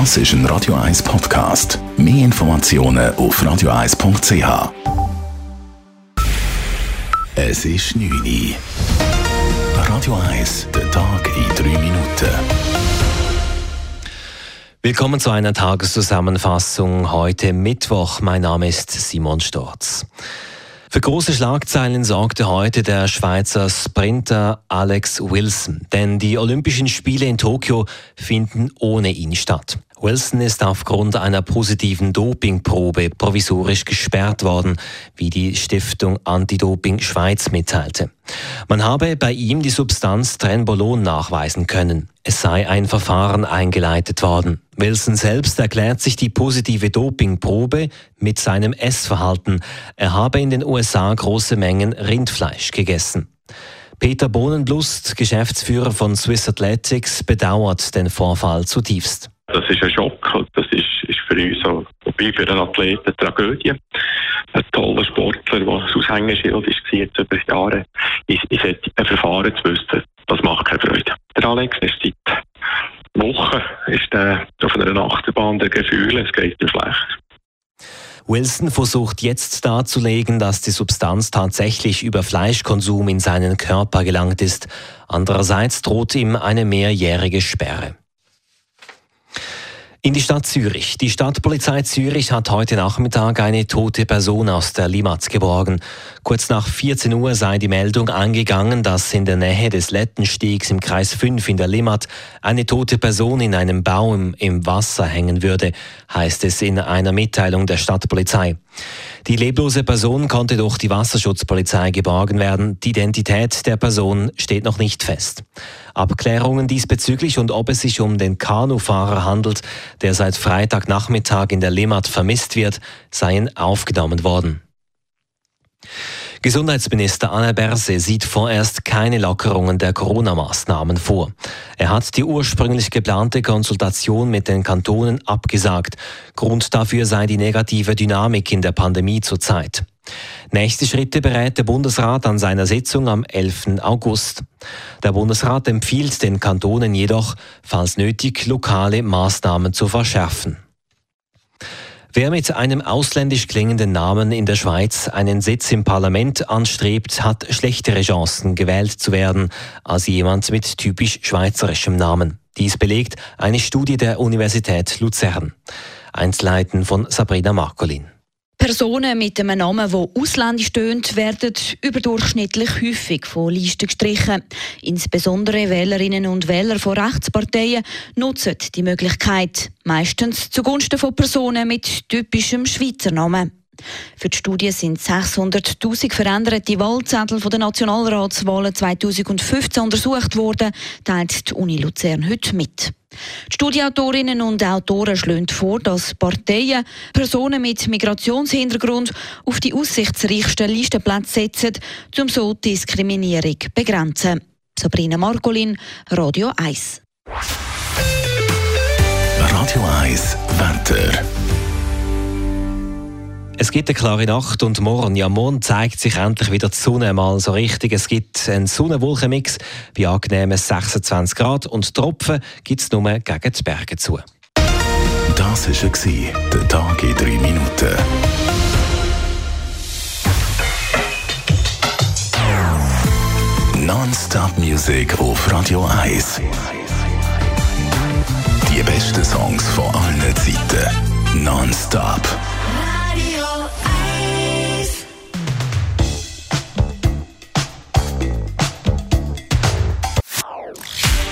Das ist ein Radio 1 Podcast. Mehr Informationen auf radio1.ch. Es ist 9 Uhr. Radio 1, der Tag in 3 Minuten. Willkommen zu einer Tageszusammenfassung heute Mittwoch. Mein Name ist Simon Storz. Für große Schlagzeilen sorgte heute der Schweizer Sprinter Alex Wilson, denn die Olympischen Spiele in Tokio finden ohne ihn statt. Wilson ist aufgrund einer positiven Dopingprobe provisorisch gesperrt worden, wie die Stiftung Anti-Doping Schweiz mitteilte. Man habe bei ihm die Substanz Trenbolon nachweisen können. Es sei ein Verfahren eingeleitet worden. Wilson selbst erklärt sich die positive Dopingprobe mit seinem Essverhalten. Er habe in den USA große Mengen Rindfleisch gegessen. Peter Bohnenblust, Geschäftsführer von Swiss Athletics, bedauert den Vorfall zutiefst. Das ist ein Schock. Das ist, ist für uns, auch, wobei für einen Athleten, eine Tragödie. Ein toller Sportler, der das Aushängeschild ist, jetzt über Jahre, in, in ein Verfahren zu wissen, das macht keine Freude. Der Alex ist seit Wochen ist der auf einer Achterbahn der Gefühle, es geht ihm schlecht. Wilson versucht jetzt darzulegen, dass die Substanz tatsächlich über Fleischkonsum in seinen Körper gelangt ist. Andererseits droht ihm eine mehrjährige Sperre. In die Stadt Zürich. Die Stadtpolizei Zürich hat heute Nachmittag eine tote Person aus der Limatz geborgen. Kurz nach 14 Uhr sei die Meldung angegangen, dass in der Nähe des Lettenstiegs im Kreis 5 in der Limmat eine tote Person in einem Baum im Wasser hängen würde, heißt es in einer Mitteilung der Stadtpolizei. Die leblose Person konnte durch die Wasserschutzpolizei geborgen werden. Die Identität der Person steht noch nicht fest. Abklärungen diesbezüglich und ob es sich um den Kanufahrer handelt, der seit Freitagnachmittag in der Limmat vermisst wird, seien aufgenommen worden. Gesundheitsminister Anne Berse sieht vorerst keine Lockerungen der Corona-Maßnahmen vor. Er hat die ursprünglich geplante Konsultation mit den Kantonen abgesagt. Grund dafür sei die negative Dynamik in der Pandemie zurzeit. Nächste Schritte berät der Bundesrat an seiner Sitzung am 11. August. Der Bundesrat empfiehlt den Kantonen jedoch, falls nötig, lokale Maßnahmen zu verschärfen. Wer mit einem ausländisch klingenden Namen in der Schweiz einen Sitz im Parlament anstrebt, hat schlechtere Chancen, gewählt zu werden, als jemand mit typisch schweizerischem Namen. Dies belegt eine Studie der Universität Luzern. Einzelheiten von Sabrina Marcolin. Personen mit einem Namen, der ausländisch tönt, werden überdurchschnittlich häufig von Listen gestrichen. Insbesondere Wählerinnen und Wähler von Rechtsparteien nutzen die Möglichkeit, meistens zugunsten von Personen mit typischem Schweizer Namen. Für die Studie sind 600.000 veränderte Wahlzettel von den Nationalratswahlen 2015 untersucht worden, teilt die Uni Luzern heute mit. Die Studieautorinnen und Autoren schlagen vor, dass Parteien Personen mit Migrationshintergrund auf die aussichtsreichsten Listenplätze setzen, um so Diskriminierung zu begrenzen. Sabrina Margolin, Radio 1. Radio 1, Wetter. Es gibt eine klare Nacht und morgen, ja morgen zeigt sich endlich wieder die Sonne mal so richtig. Es gibt einen Sonnenwolkenmix bei angenehmen 26 Grad und Tropfen gibt es nur gegen die Berge zu. Das war der Tag in drei Minuten. Non-Stop Music auf Radio 1. Die besten Songs von allen Zeiten. Non-Stop.